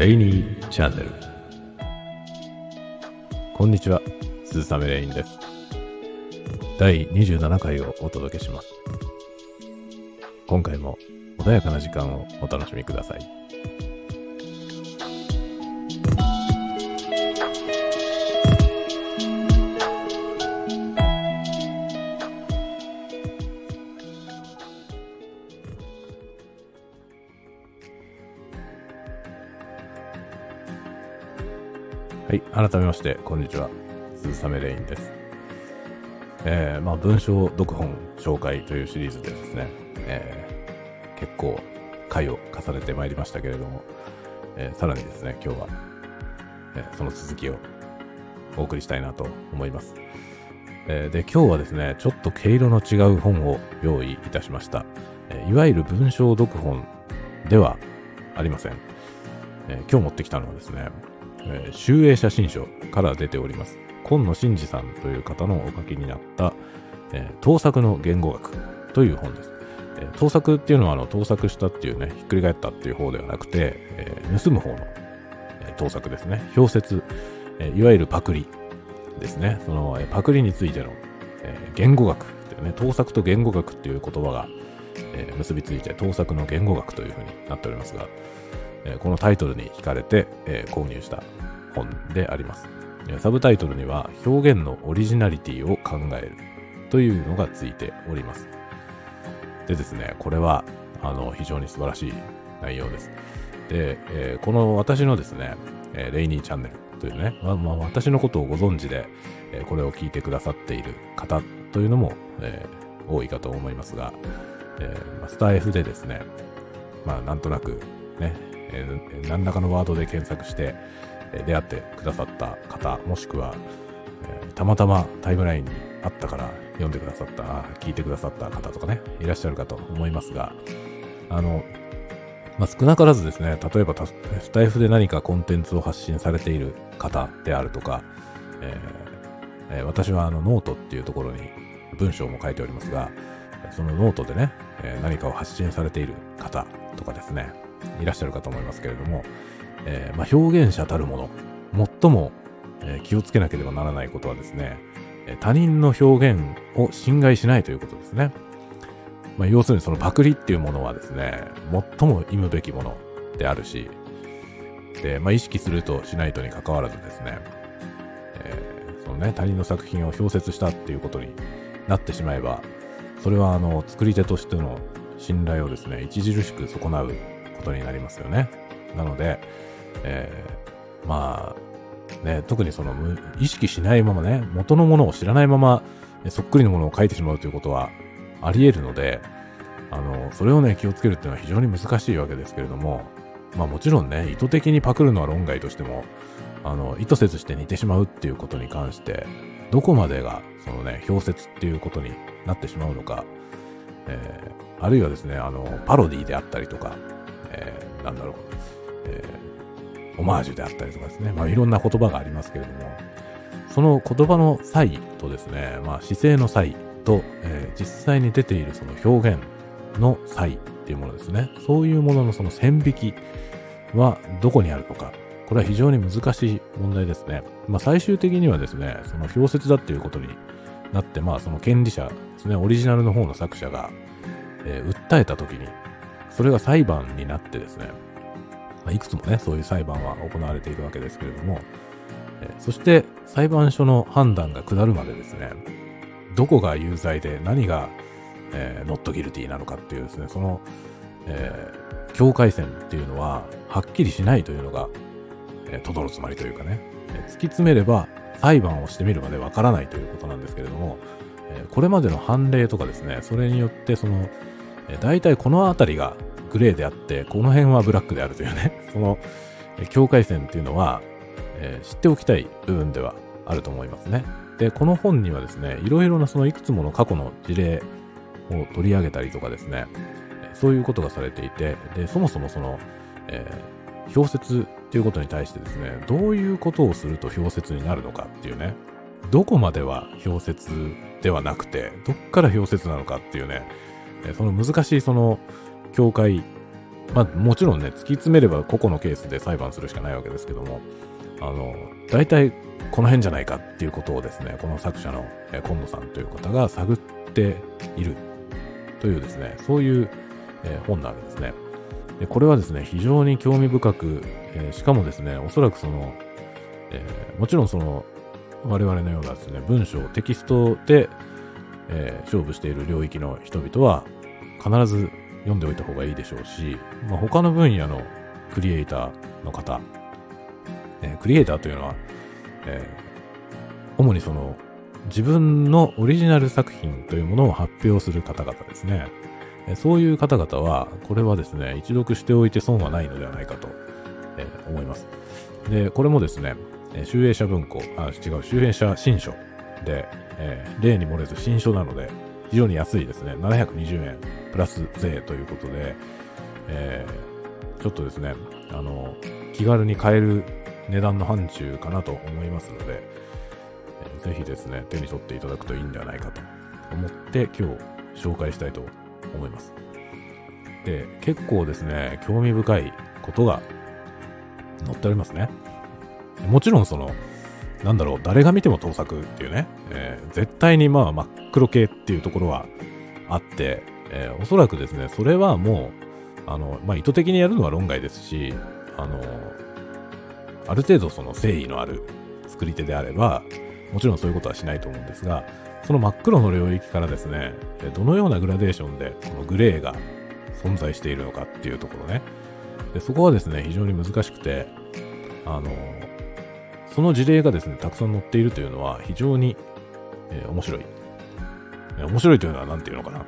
レイニーチャンネル。こんにちは鈴雨レインです。第27回をお届けします。今回も穏やかな時間をお楽しみください。改めまして、こんにちは。鈴雨レインです。えー、まあ、文章読本紹介というシリーズでですね、えー、結構回を重ねてまいりましたけれども、えー、さらにですね、今日は、えーその続きをお送りしたいなと思います。えーで、今日はですね、ちょっと毛色の違う本を用意いたしました。えーいわゆる文章読本ではありません。えー今日持ってきたのはですね、えー集英写真書から出ております。今野真二さんという方のお書きになった、えー盗作の言語学という本です。えー盗作っていうのはあの盗作したっていうね、ひっくり返ったっていう方ではなくて、えー盗む方の、えー盗作ですね。表説、えーいわゆるパクリですね。その、えーパクリについての、えー言語学っていうね、盗作と言語学っていう言葉が、えー結びついて盗作の言語学というふうになっておりますが、えこのタイトルに惹かれて、え購入した本であります。サブタイトルには表現のオリジナリティを考えるというのがついております。でですね、これはあの非常に素晴らしい内容です。で、えーこの私のですね、えレイニーチャンネルというね、まあまあ、私のことをご存知で、えこれを聞いてくださっている方というのも、えー多いかと思いますが、えースタイフでですね、まあなんとなくね、え何らかのワードで検索して、え出会ってくださった方、もしくは、えたまたまタイムラインにあったから読んでくださった、聞いてくださった方とかね、いらっしゃるかと思いますが、あの、まあ、少なからずですね、例えばスタイフで何かコンテンツを発信されている方であるとか、え私はあのノートっていうところに文章も書いておりますが、そのノートでね、え何かを発信されている方とかですね、いらっしゃるかと思いますけれども、えーまあ、表現者たるもの、最も、えー気をつけなければならないことはですね、えー他人の表現を侵害しないということですね。まあ、要するにそのパクリっていうものはですね、最も忌むべきものであるし、で、まあ、意識するとしないとに関わらずですね、えーそのね、他人の作品を表説したっていうことになってしまえば、それはあの、作り手としての信頼をですね、著しく損なうことになりますよね。なので、えーまあ、ね、特にその意識しないままね、元のものを知らないまま、そっくりのものを書いてしまうということはあり得るので、あの、それをね、気をつけるっていうのは非常に難しいわけですけれども、まあもちろんね、意図的にパクるのは論外としても、あの、意図せずして似てしまうっていうことに関して、どこまでが、そのね、表説っていうことになってしまうのか、えーあるいはですね、あの、パロディであったりとか、えーなんだろう、えーオマージュであったりとかですね、まあいろんな言葉がありますけれども、その言葉の際とですね、まあ姿勢の際と、えー実際に出ているその表現の際っていうものですね、そういうもののその線引きはどこにあるのか、これは非常に難しい問題ですね。まあ最終的にはですね、その表説だっていうことになって、まあその権利者ですね、オリジナルの方の作者が、えー訴えた時に、それが裁判になってですね、まいくつもね、そういう裁判は行われているわけですけれども、えそして裁判所の判断が下るまでですね、どこが有罪で何が、えー、not guilty なのかっていうですね、その、えー境界線っていうのは、はっきりしないというのが、えー、とどのつまりというかね、えー突き詰めれば裁判をしてみるまでわからないということなんですけれども、えこれまでの判例とかですね、それによってその、大体このあたりがグレーであって、この辺はブラックであるというね、その、境界線っていうのは、えー知っておきたい部分ではあると思いますね。で、この本にはですね、いろいろなそのいくつもの過去の事例を取り上げたりとかですね、そういうことがされていて、で、そもそもその、えー表説っていうことに対してですね、どういうことをすると表説になるのかっていうね、どこまでは表説ではなくて、どっから表説なのかっていうね、その難しいその境界まあもちろんね、突き詰めれば個々のケースで裁判するしかないわけですけども、あの、大体この辺じゃないかっていうことをですね、この作者の、え今野さんという方が探っているというですね、そういう、え本なわけですね。でこれはですね、非常に興味深く、え、しかもですね、おそらくその、え、もちろんその、我々のようなですね、文章、テキストで、えー、勝負している領域の人々は、必ず読んでおいた方がいいでしょうし、まあ、他の分野のクリエイターの方、えクリエイターというのは、え主にその、自分のオリジナル作品というものを発表する方々ですねえ。そういう方々は、これはですね、一読しておいて損はないのではないかと、えー、思います。で、これもですね、集英社文庫、あ、違う、集英社新書で、えー、例に漏れず新書なので、非常に安いですね。720円プラス税ということで、えー、ちょっとですね、あの、気軽に買える値段の範疇かなと思いますので、えー、ぜひですね、手に取っていただくといいんではないかと思って今日紹介したいと思います。で、結構ですね、興味深いことが載っておりますね。もちろんその、なんだろう、誰が見ても盗作っていうね、えー、絶対にまあ真っ黒系っていうところはあって、えー、おそらくですね、それはもう、あの、まあ意図的にやるのは論外ですし、あの、ある程度その誠意のある作り手であれば、もちろんそういうことはしないと思うんですが、その真っ黒の領域からですね、どのようなグラデーションでこのグレーが存在しているのかっていうところね。でそこはですね、非常に難しくて、あの、その事例がですね、たくさん載っているというのは非常に、えー、面白い。面白いというのは何て言うのかな、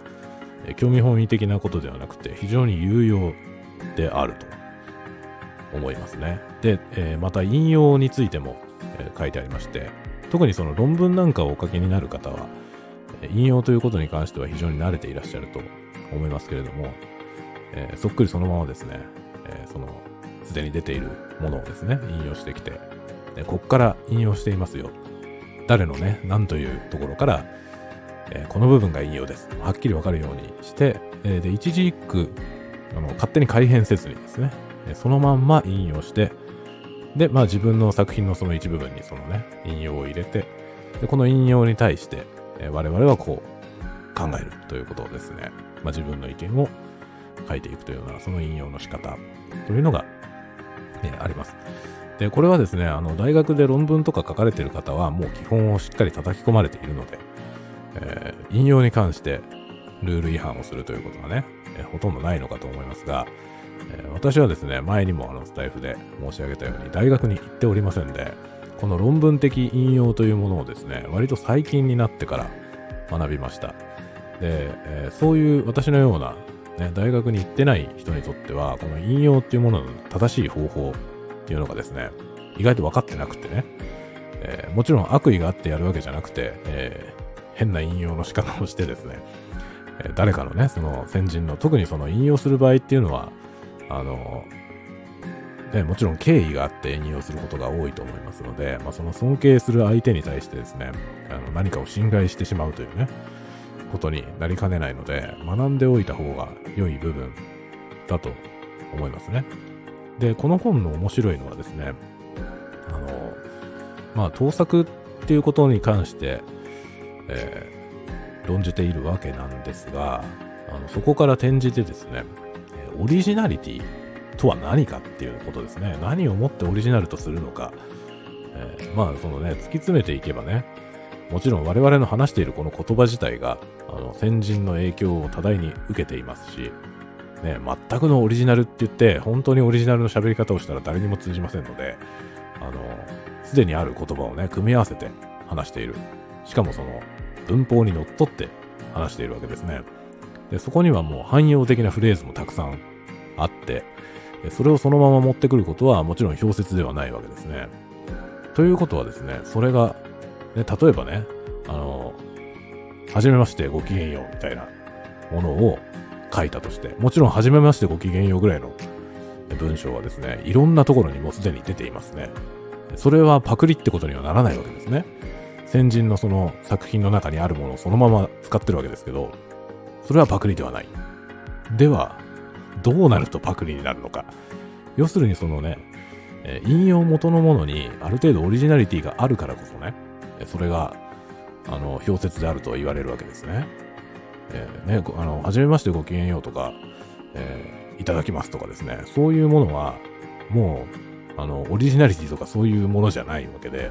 えー、興味本位的なことではなくて、非常に有用であると思いますね。で、えー、また引用についても、え書いてありまして、特にその論文なんかをお書きになる方は、引用ということに関しては非常に慣れていらっしゃると思いますけれども、え、そっくりそのままですね、え、その、すでに出ているものをですね、引用してきて、えこっから引用していますよ。誰のね、何というところから、えこの部分が引用です。はっきりわかるようにして、えで、一字一句、あの、勝手に改変せずにですね、そのまんま引用して、で、まあ自分の作品のその一部分にそのね、引用を入れて、で、この引用に対して、えー、我々はこう考えるということをですね、まあ自分の意見を書いていくというような、その引用の仕方というのが、えー、あります。で、これはですね、あの、大学で論文とか書かれている方は、もう基本をしっかり叩き込まれているので、えー、引用に関してルール違反をするということがね、えー、ほとんどないのかと思いますが、えー、私はですね、前にもあのスタイフで申し上げたように、大学に行っておりませんで、この論文的引用というものをですね、割と最近になってから学びました。で、え、そういう私のような、ね、大学に行ってない人にとっては、この引用っていうものの正しい方法っていうのがですね、意外と分かってなくてね、えー、もちろん悪意があってやるわけじゃなくて、えー、変な引用の仕方をしてですね、え誰かのね、その先人の、特にその引用する場合っていうのは、あの、ね、もちろん敬意があって引用することが多いと思いますので、まあ、その尊敬する相手に対してですね、あの何かを侵害してしまうというね、ことになりかねないので、学んでおいた方が良い部分だと思いますね。で、この本の面白いのはですね、あの、まあ、盗作っていうことに関して、えー、論じているわけなんですが、あのそこから転じてですね、オリジナリティとは何かっていうことですね。何をもってオリジナルとするのか。えー、まあ、そのね、突き詰めていけばね、もちろん我々の話しているこの言葉自体が、あの、先人の影響を多大に受けていますし、ね、全くのオリジナルって言って、本当にオリジナルの喋り方をしたら誰にも通じませんので、あの、すでにある言葉をね、組み合わせて話している。しかもその、文法にのっとって話しているわけですね。で、そこにはもう汎用的なフレーズもたくさんあって、それをそのまま持ってくることはもちろん表説ではないわけですね。ということはですね、それが、ね、例えばね、あの、はじめましてごきげんようみたいなものを書いたとして、もちろんはじめましてごきげんようぐらいの文章はですね、いろんなところにもうすでに出ていますね。それはパクリってことにはならないわけですね。先人のその作品の中にあるものをそのまま使ってるわけですけど、それはパクリではない。では、どうなるとパクリになるのか。要するにそのね、引用元のものにある程度オリジナリティがあるからこそね、それが、あの、表説であると言われるわけですね。えー、ね、あの、はじめましてごきげんようとか、えー、いただきますとかですね、そういうものは、もう、あの、オリジナリティとかそういうものじゃないわけで、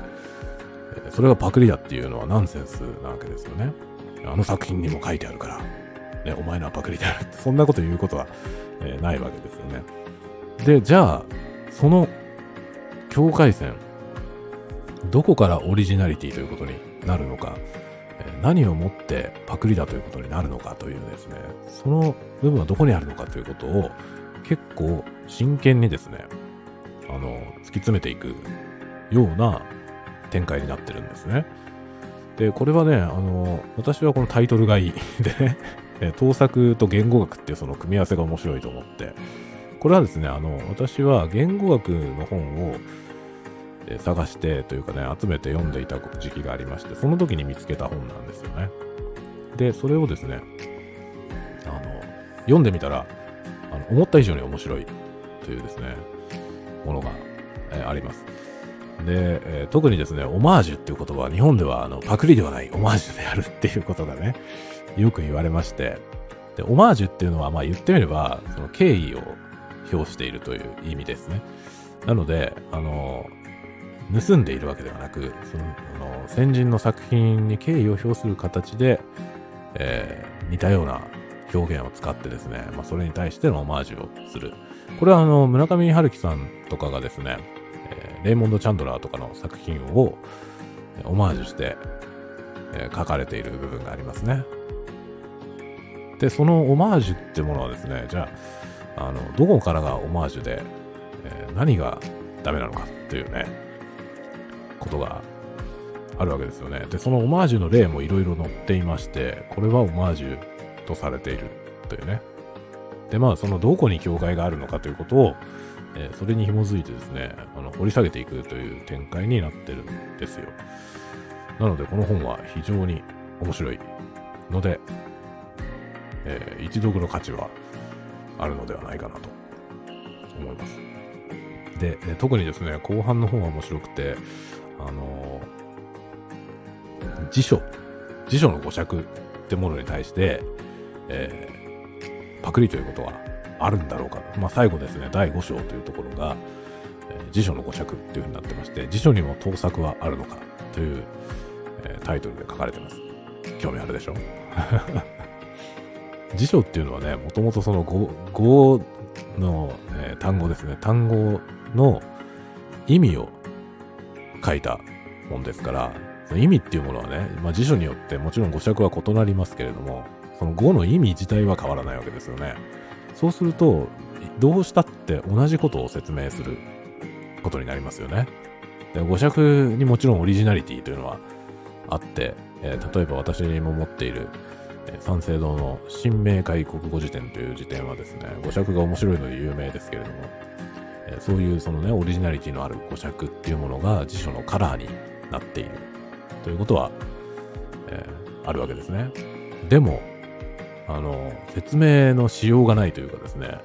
それがパクリだっていうのはナンセンスなわけですよね。あの作品にも書いてあるから、ね、お前のはパクリであるって、そんなこと言うことは、えー、ないわけですよね。で、じゃあ、その境界線、どこからオリジナリティということになるのか、何をもってパクリだということになるのかというですね、その部分はどこにあるのかということを結構真剣にですね、あの、突き詰めていくような展開になってるんですね。で、これはね、あの、私はこのタイトルがいいでね、盗作と言語学っていうその組み合わせが面白いと思って、これはですね、あの、私は言語学の本を探してというかね、集めて読んでいた時期がありまして、その時に見つけた本なんですよね。で、それをですね、あの、読んでみたら、あの思った以上に面白いというですね、ものが、えー、あります。で、えー、特にですね、オマージュっていう言葉は日本ではあのパクリではないオマージュであるっていうことがね、よく言われまして、で、オマージュっていうのはまあ言ってみれば、その敬意を表しているという意味ですね。なので、あの、盗んでいるわけではなく、その、あの先人の作品に敬意を表する形で、えー、似たような表現を使ってですね、まあ、それに対してのオマージュをする。これはあの、村上春樹さんとかがですね、えー、レイモンド・チャンドラーとかの作品をオマージュして、えー、書かれている部分がありますね。で、そのオマージュってものはですね、じゃあ、あの、どこからがオマージュで、えー、何がダメなのかっていうね、ことがあるわけですよね。で、そのオマージュの例もいろいろ載っていまして、これはオマージュとされているというね。で、まあ、そのどこに境界があるのかということを、えー、それに紐づいてですね、あの掘り下げていくという展開になってるんですよ。なので、この本は非常に面白いので、えー、一読の価値はあるのではないかなと思います。で、特にですね、後半の方が面白くて、あのー、辞書、辞書の語釈ってものに対して、えー、パクリということはあるんだろうか。まあ、最後ですね、第5章というところが、えー、辞書の語釈っていうふうになってまして、辞書にも盗作はあるのかという、えー、タイトルで書かれてます。興味あるでしょ？辞書っていうのはね、もともとその語語の、えー、単語ですね、単語の意味を書いたもんですから、その意味っていうものはね、まあ、辞書によってもちろん語釈は異なりますけれども、その語の意味自体は変わらないわけですよね。そうすると、どうしたって同じことを説明することになりますよね。で語釈にもちろんオリジナリティというのはあって、えー、例えば私も持っている、えー、三省堂の新明解国語辞典という辞典はですね、語釈が面白いので有名ですけれども、そういうそのね、オリジナリティのある語釈っていうものが辞書のカラーになっているということは、えー、あるわけですね。でも、あの、説明のしようがないというかですね、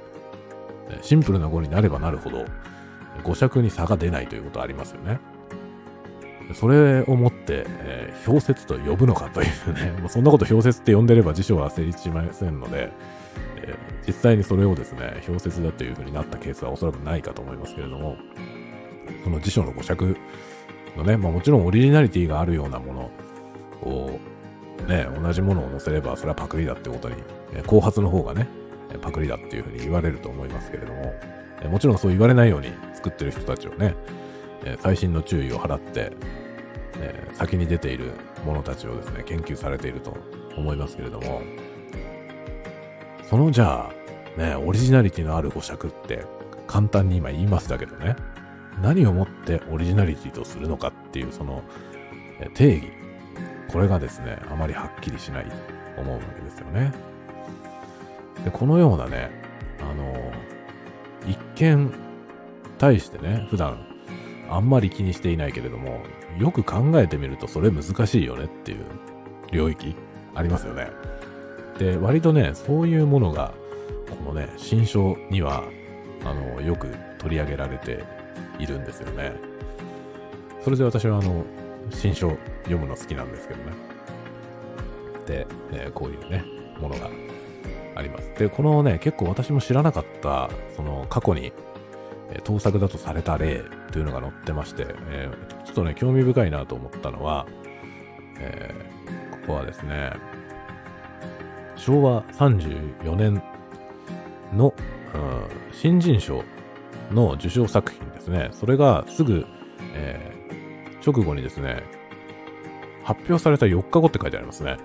シンプルな語になればなるほど、語釈に差が出ないということはありますよね。それをもって、えー、表説と呼ぶのかというね、もうそんなこと表説って呼んでれば辞書は成立しませんので、実際にそれをですね、表説だというふうになったケースはおそらくないかと思いますけれども、その辞書の語釈のね、まあもちろんオリジナリティがあるようなものを、ね、同じものを載せればそれはパクリだってことに、後発の方がね、パクリだっていうふうに言われると思いますけれども、もちろんそう言われないように作ってる人たちをね、え細心の注意を払って、先に出ているものたちをですね、研究されていると思いますけれども、そのじゃあ、ね、オリジナリティのある語釈って簡単に今言いましたけどね、何をもってオリジナリティとするのかっていうその定義、これがですね、あまりはっきりしないと思うわけですよね。で、このようなね、あの、一見対してね、普段あんまり気にしていないけれども、よく考えてみるとそれ難しいよねっていう領域ありますよね。で、割とね、そういうものがこのね、新書には、あの、よく取り上げられているんですよね。それで私はあの、新書読むの好きなんですけどね。で、えー、こういうね、ものがあります。で、このね、結構私も知らなかった、その過去に、えー、盗作だとされた例というのが載ってまして、えー、ちょっとね、興味深いなと思ったのは、え、ここはですね、昭和34年の、うん、新人賞の受賞作品ですね。それがすぐ、えー、直後にですね、発表された4日後って書いてありますね。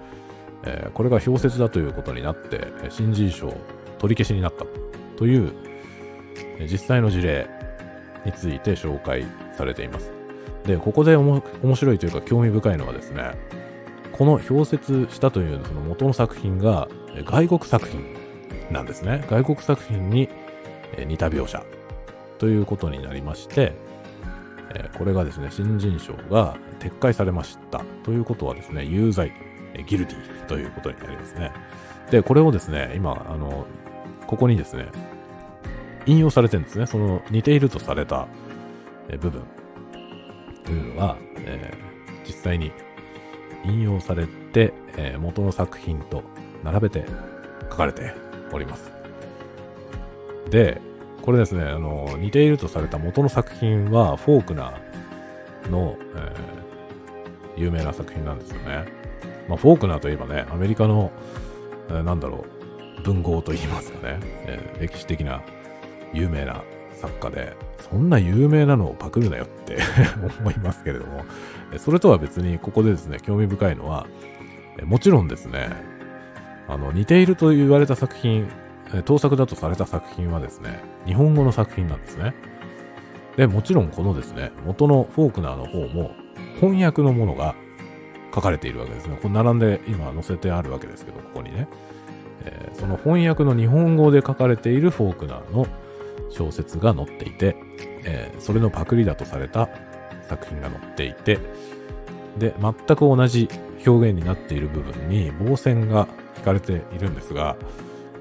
えー、これが氷雪だということになって、新人賞取り消しになったという、え実際の事例について紹介されています。で、ここで面白いというか興味深いのはですね、この氷雪したというその元の作品が外国作品なんですね。外国作品に似た描写ということになりまして、これがですね、新人賞が撤回されましたということはですね、有罪、ギルティということになりますね。で、これをですね、今、あの、ここにですね、引用されてるんですね。その似ているとされた部分というのが、えー、実際に引用されて、えー、元の作品と並べて書かれております。で、これですね、あの、似ているとされた元の作品は、フォークナーの、えー、有名な作品なんですよね。まあ、フォークナーといえばね、アメリカの、えー、なんだろう、文豪と言いますかね、えー、歴史的な有名な作家で、そんな有名なのをパクるなよって 思いますけれども、それとは別にここでですね、興味深いのは、もちろんですね、あの、似ていると言われた作品、盗作だとされた作品はですね、日本語の作品なんですね。で、もちろんこのですね、元のフォークナーの方も翻訳のものが書かれているわけですね。これ並んで今載せてあるわけですけど、ここにね。えー、その翻訳の日本語で書かれているフォークナーの小説が載っていて、えー、それのパクリだとされた作品が載っていて、で、全く同じ表現になっている部分に棒線が引かれているんですが、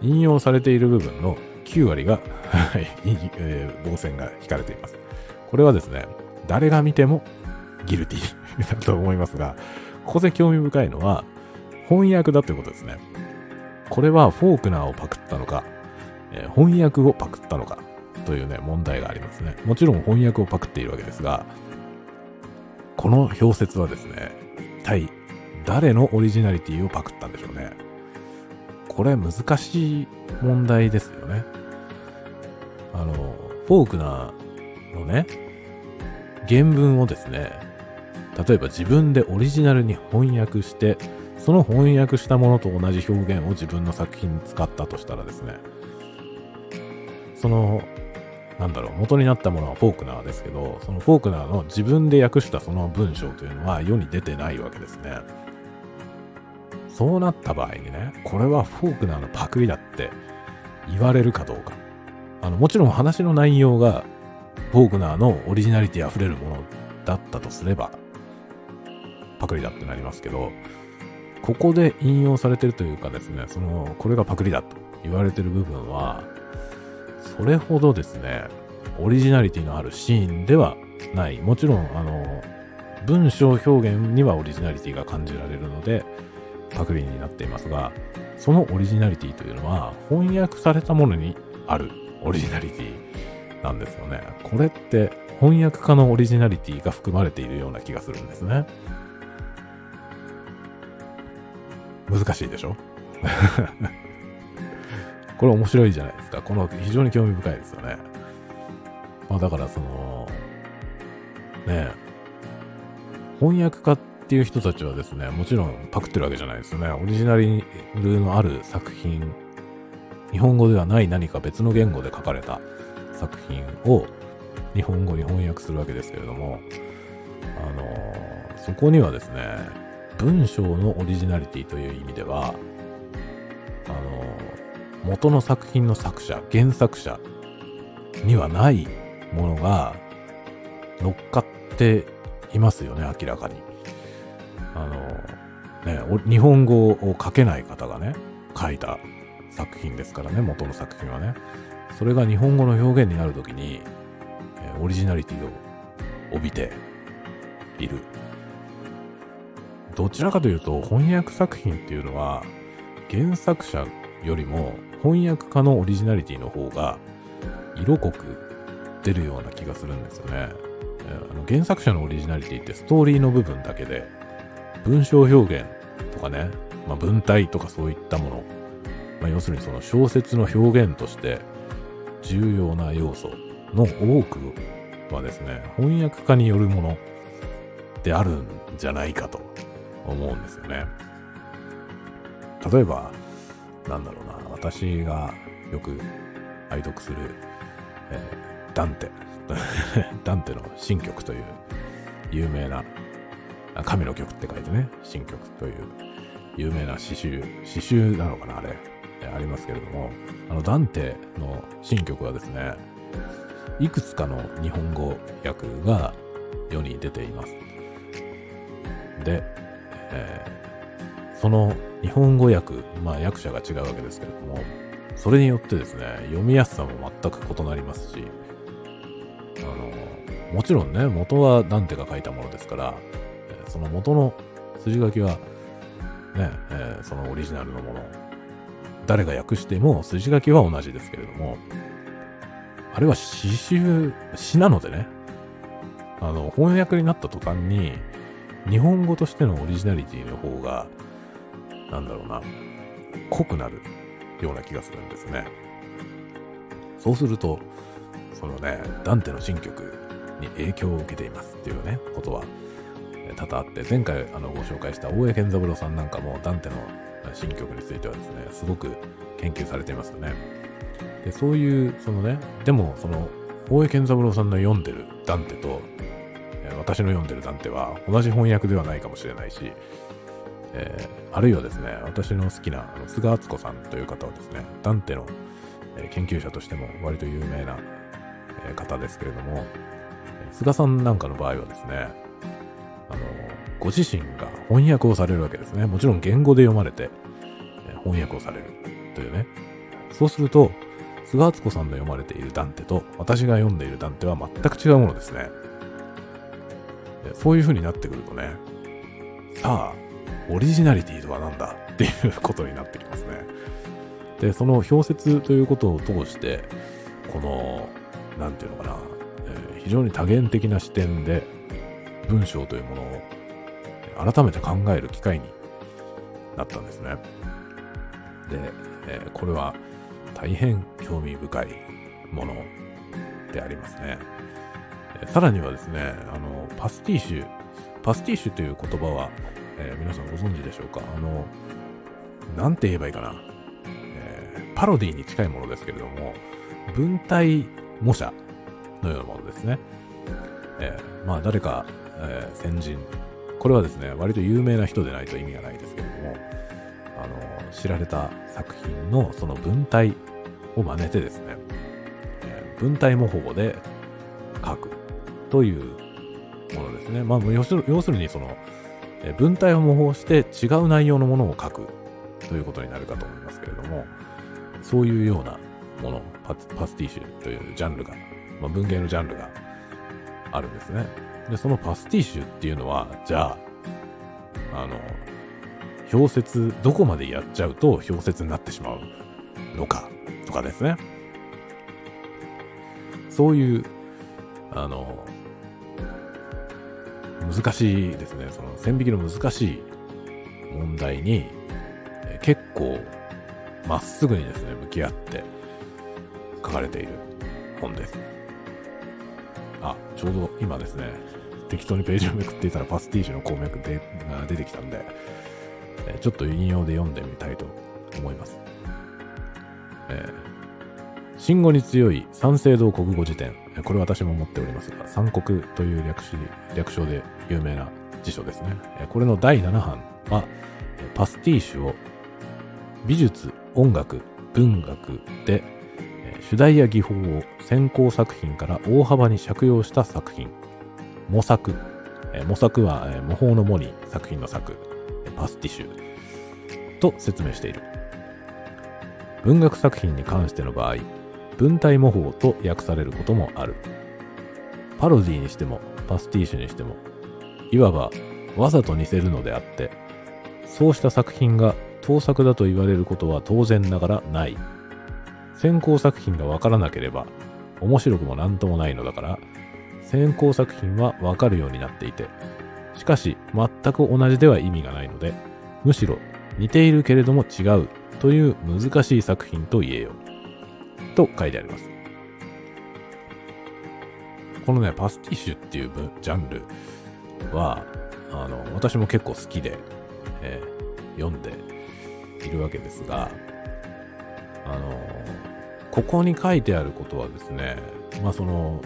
引用されている部分の9割が えー、棒線が引かれています。これはですね、誰が見てもギルティ だと思いますが、ここで興味深いのは、翻訳だということですね。これはフォークナーをパクったのか、えー、翻訳をパクったのか、というね、問題がありますね。もちろん翻訳をパクっているわけですが、この表説はですね、一体誰のオリジナリティをパクったんでしょうね。これ難しい問題ですよね。あの、フォークナーのね、原文をですね、例えば自分でオリジナルに翻訳して、その翻訳したものと同じ表現を自分の作品に使ったとしたらですね、そのなんだろう、元になったものはフォークナーですけど、そのフォークナーの自分で訳したその文章というのは世に出てないわけですね。そうなった場合にね、これはフォークナーのパクリだって言われるかどうか。あの、もちろん話の内容がフォークナーのオリジナリティ溢れるものだったとすれば、パクリだってなりますけど、ここで引用されてるというかですね、その、これがパクリだと言われてる部分は、それほどですね、オリジナリティのあるシーンではない。もちろん、あの、文章表現にはオリジナリティが感じられるので、パクリになっていますが、そのオリジナリティというのは、翻訳されたものにあるオリジナリティなんですよね。これって翻訳家のオリジナリティが含まれているような気がするんですね。難しいでしょ？これ面白いじゃないですか。この非常に興味深いですよね。まあだからその、ね翻訳家っていう人たちはですね、もちろんパクってるわけじゃないですね。オリジナルのある作品、日本語ではない何か別の言語で書かれた作品を日本語に翻訳するわけですけれども、あのそこにはですね、文章のオリジナリティという意味では、あの元の作品の作者、原作者にはないものが乗っかっていますよね、明らかに。あの、ね、日本語を書けない方がね、書いた作品ですからね、元の作品はね。それが日本語の表現になるときに、えオリジナリティを帯びている。どちらかというと、翻訳作品っていうのは、原作者よりも翻訳家のオリジナリティの方が色濃く出るような気がするんですよね。あの原作者のオリジナリティってストーリーの部分だけで、文章表現とかね、まあ、文体とかそういったもの、まあ、要するにその小説の表現として重要な要素の多くはですね、翻訳家によるものであるんじゃないかと思うんですよね。例えば、なんだろうな、私がよく愛読する、えーダンテ。ダンテの新曲という有名な、神の曲って書いてね、新曲という。有名な詩集、詩集なのかな、あれ、ありますけれども、あのダンテの新曲はですね、いくつかの日本語訳が世に出ています。で、えーその日本語訳、まあ訳者が違うわけですけれども、それによってですね、読みやすさも全く異なりますし、あの、もちろんね、元はダンテが書いたものですから、その元の筋書きは、ね、えーそのオリジナルのもの、誰が訳しても筋書きは同じですけれども、あれは詩集、詩なのでね、あの、翻訳になった途端に、日本語としてのオリジナリティの方が、なんだろうな、濃くなるような気がするんですね。そうすると、そのね、ダンテの新曲に影響を受けていますっていうね、ことは多々あって、前回あのご紹介した大江健三郎さんなんかもダンテの新曲についてはですね、すごく研究されていますよね。で、そういう、そのね、でもその大江健三郎さんの読んでるダンテと、私の読んでるダンテは同じ翻訳ではないかもしれないし、えーあるいはですね、私の好きな菅敦子さんという方はですね、ダンテの、研究者としても割と有名な、方ですけれども、菅さんなんかの場合はですね、あの、ご自身が翻訳をされるわけですね。もちろん言語で読まれて、翻訳をされるというね。そうすると、菅敦子さんの読まれているダンテと私が読んでいるダンテは全く違うものですね。そういう風になってくるとね、さあ、オリジナリティとは何だ？っていうことになってきますね。で、その表説ということを通して、この、なんていうのかな、えー非常に多元的な視点で文章というものを改めて考える機会になったんですね。で、えーこれは大変興味深いものでありますね。えーさらにはですね、あの、パスティッシュ、パスティッシュという言葉は、えー皆さんご存知でしょうか？あの、なんて言えばいいかな？えパロディに近いものですけれども、文体模写のようなものですね。えまあ誰か、えー先人、これはですね、割と有名な人でないと意味がないですけれども、あの、知られた作品のその文体を真似てですね、えー文体模倣で書くというものですね。まあ、要する要するにその、えー文体を模倣して違う内容のものを書くということになるかと思いますけれども、そういうようなもの、パスティッシュというジャンルが、まあ、文芸のジャンルがあるんですね。で、そのパスティッシュっていうのは、じゃあ、あの、表説、どこまでやっちゃうと表説になってしまうのか、とかですね。そういう、あの、難しいですね。その線引きの難しい問題に、え結構、まっすぐにですね、向き合って書かれている本です。あ、ちょうど今ですね、適当にページをめくっていたらパスティッシュの鉱脈でが出てきたんで、えちょっと引用で読んでみたいと思います。えー新語に強い三省堂国語辞典。これ私も持っておりますが、三国という略し略称で有名な辞書ですね。これの第7版は、パスティッシュを美術、音楽、文学で、主題や技法を先行作品から大幅に借用した作品。模索。え模索は、え模倣の模に作品の作。パスティシュ。と説明している。文学作品に関しての場合、文体模倣と訳されることもある。パロディにしても、パスティッシュにしても、いわばわざと似せるのであって、そうした作品が盗作だと言われることは当然ながらない。先行作品がわからなければ、面白くもなんともないのだから、先行作品はわかるようになっていて、しかし全く同じでは意味がないので、むしろ似ているけれども違うという難しい作品と言えよう。と書いてあります。このね、パスティッシュっていうジャンルは、あの、私も結構好きで、えー、読んでいるわけですが、あの、ここに書いてあることはですね、まあその、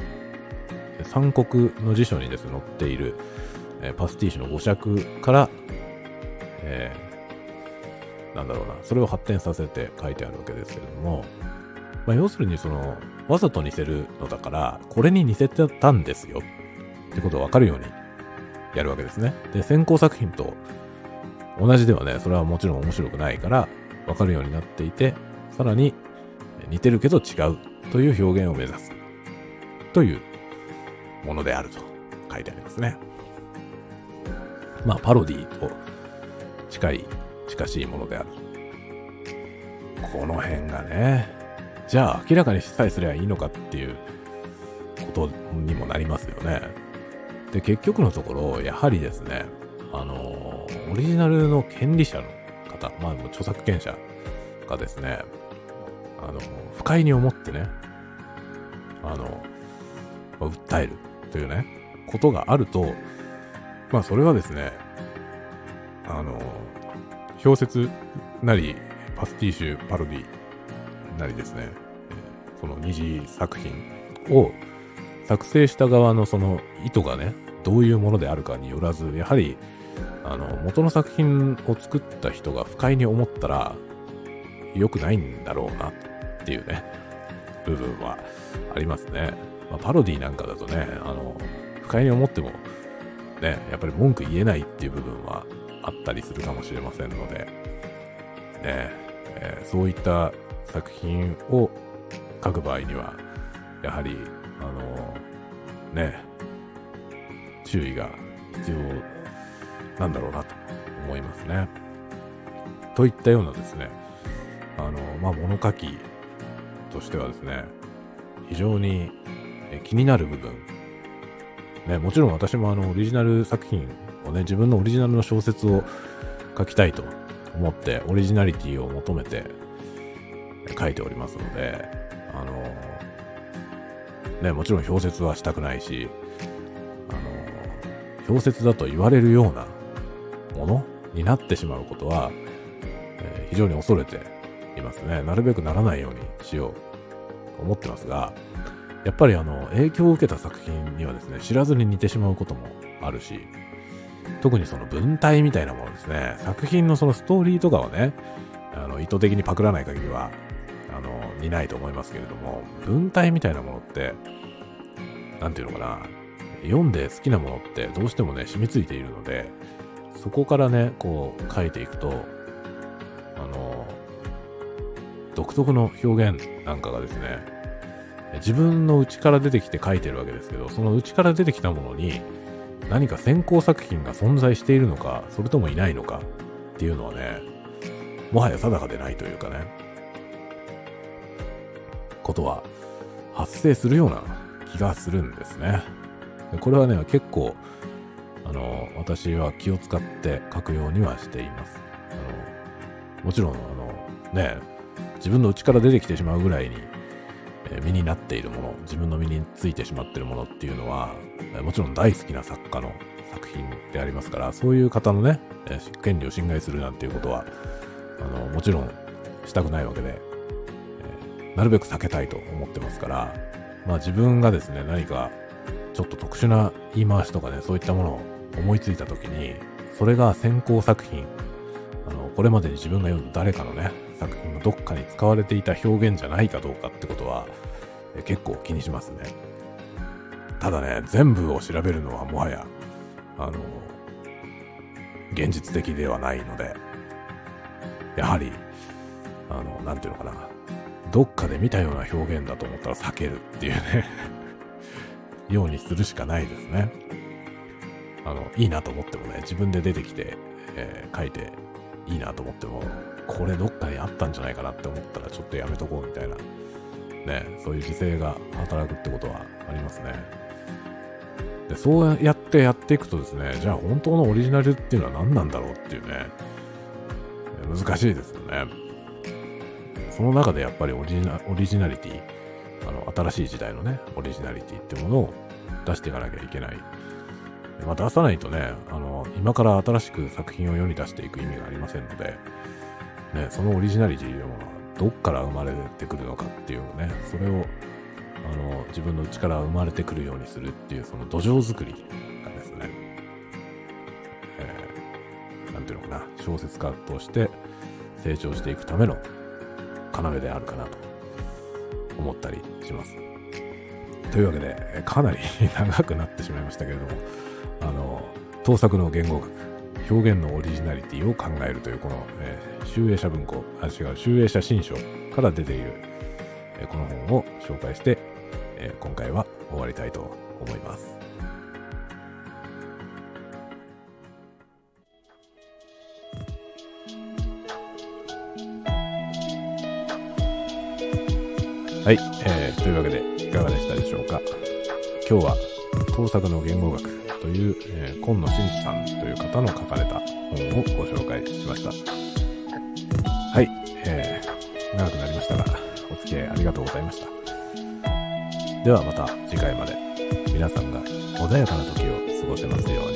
三国の辞書にですね、載っている、えー、パスティッシュの語尺から、えー、なんだろうな、それを発展させて書いてあるわけですけれども、まあ、要するにその、わざと似せるのだから、これに似せてたんですよってことがわかるようにやるわけですね。で、先行作品と同じではね、それはもちろん面白くないから、わかるようになっていて、さらに似てるけど違うという表現を目指すというものであると書いてありますね。まあ、パロディと近い、近しいものである。この辺がね、じゃあ明らかにさえすればいいのかっていうことにもなりますよね。で、結局のところ、やはりですね、あの、オリジナルの権利者の方、まあ、著作権者がですね、あの、不快に思ってね、あの、訴えるというね、ことがあると、まあ、それはですね、あの小説なり、パスティッシュ、パロディなりですね、その二次作品を作成した側のその意図がね、どういうものであるかによらず、やはり、あの、元の作品を作った人が不快に思ったら、良くないんだろうなっていうね、部分はありますね。まあ、パロディなんかだとね、あの、不快に思っても、ね、やっぱり文句言えないっていう部分はあったりするかもしれませんので、ね、えー、そういった作品を書く場合には、やはり、あのね、注意が必要なんだろうなと思いますね。といったようなですね、あの、まあ、物書きとしてはですね、非常にえ気になる部分、ね、もちろん私もあの、オリジナル作品をね、自分のオリジナルの小説を書きたいと思って、オリジナリティを求めて書いておりますので、あの、ね、もちろん表説はしたくないし、あの、表説だと言われるようなものになってしまうことは、えー、非常に恐れていますね。なるべくならないようにしようと思ってますが、やっぱりあの、影響を受けた作品にはですね、知らずに似てしまうこともあるし、特にその文体みたいなものですね、作品のそのストーリーとかはね、あの、意図的にパクらない限りは、あの、似ないと思いますけれども、文体みたいなものって、なんていうのかな、読んで好きなものってどうしてもね、染みついているので、そこからね、こう書いていくと、あの、独特の表現なんかがですね、自分の内から出てきて書いてるわけですけど、その内から出てきたものに何か先行作品が存在しているのか、それともいないのかっていうのはね、もはや定かでないというかね、ことは発生するような気がするんですね。これはね、結構、あの、私は気を使って書くようにはしています。あの、もちろん、あの、ね、自分の内から出てきてしまうぐらいに、身になっているもの、自分の身についてしまっているものっていうのは、もちろん大好きな作家の作品でありますから、そういう方のね、権利を侵害するなんていうことは、あの、もちろんしたくないわけで、なるべく避けたいと思ってますから、まあ自分がですね、何かちょっと特殊な言い回しとかね、そういったものを思いついた時に、それが先行作品、あの、これまでに自分が読んだ誰かのね、作品のどっかに使われていた表現じゃないかどうかってことは、え結構気にしますね。ただね、全部を調べるのはもはや、あの、現実的ではないので、やはり、あの、なんていうのかな。どっかで見たような表現だと思ったら避けるっていうね ようにするしかないですね。あの、いいなと思ってもね、自分で出てきて、えー、書いていいなと思っても、これどっかにあったんじゃないかなって思ったらちょっとやめとこうみたいな、ね、そういう自制が働くってことはありますね。で、そうやってやっていくとですね、じゃあ本当のオリジナルっていうのは何なんだろうっていうね、難しいですよね。その中でやっぱりオリジナオリジナリティ、あの、新しい時代のね、オリジナリティってものを出していかなきゃいけない。まあ、出さないとね、あの、今から新しく作品を世に出していく意味がありませんので、ね、そのオリジナリティはどっから生まれてくるのかっていうね、それを、あの、自分の内から生まれてくるようにするっていう、その土壌作りがですね、えー、ていうのかな、小説家として成長していくための要であるかなと思ったりします。というわけで、かなり 長くなってしまいましたけれども、あの、盗作の言語学、表現のオリジナリティを考えるというこの、えー、集英社文庫、あ、違う、集英社新書から出ている、え、この本を紹介して、え、今回は終わりたいと思います。はい、えー、というわけでいかがでしたでしょうか？今日は盗作の言語学という、えー、今野真司さんという方の書かれた本をご紹介しました。はい、えー、長くなりましたが、お付き合いありがとうございました。ではまた次回まで皆さんが穏やかな時を過ごせますように。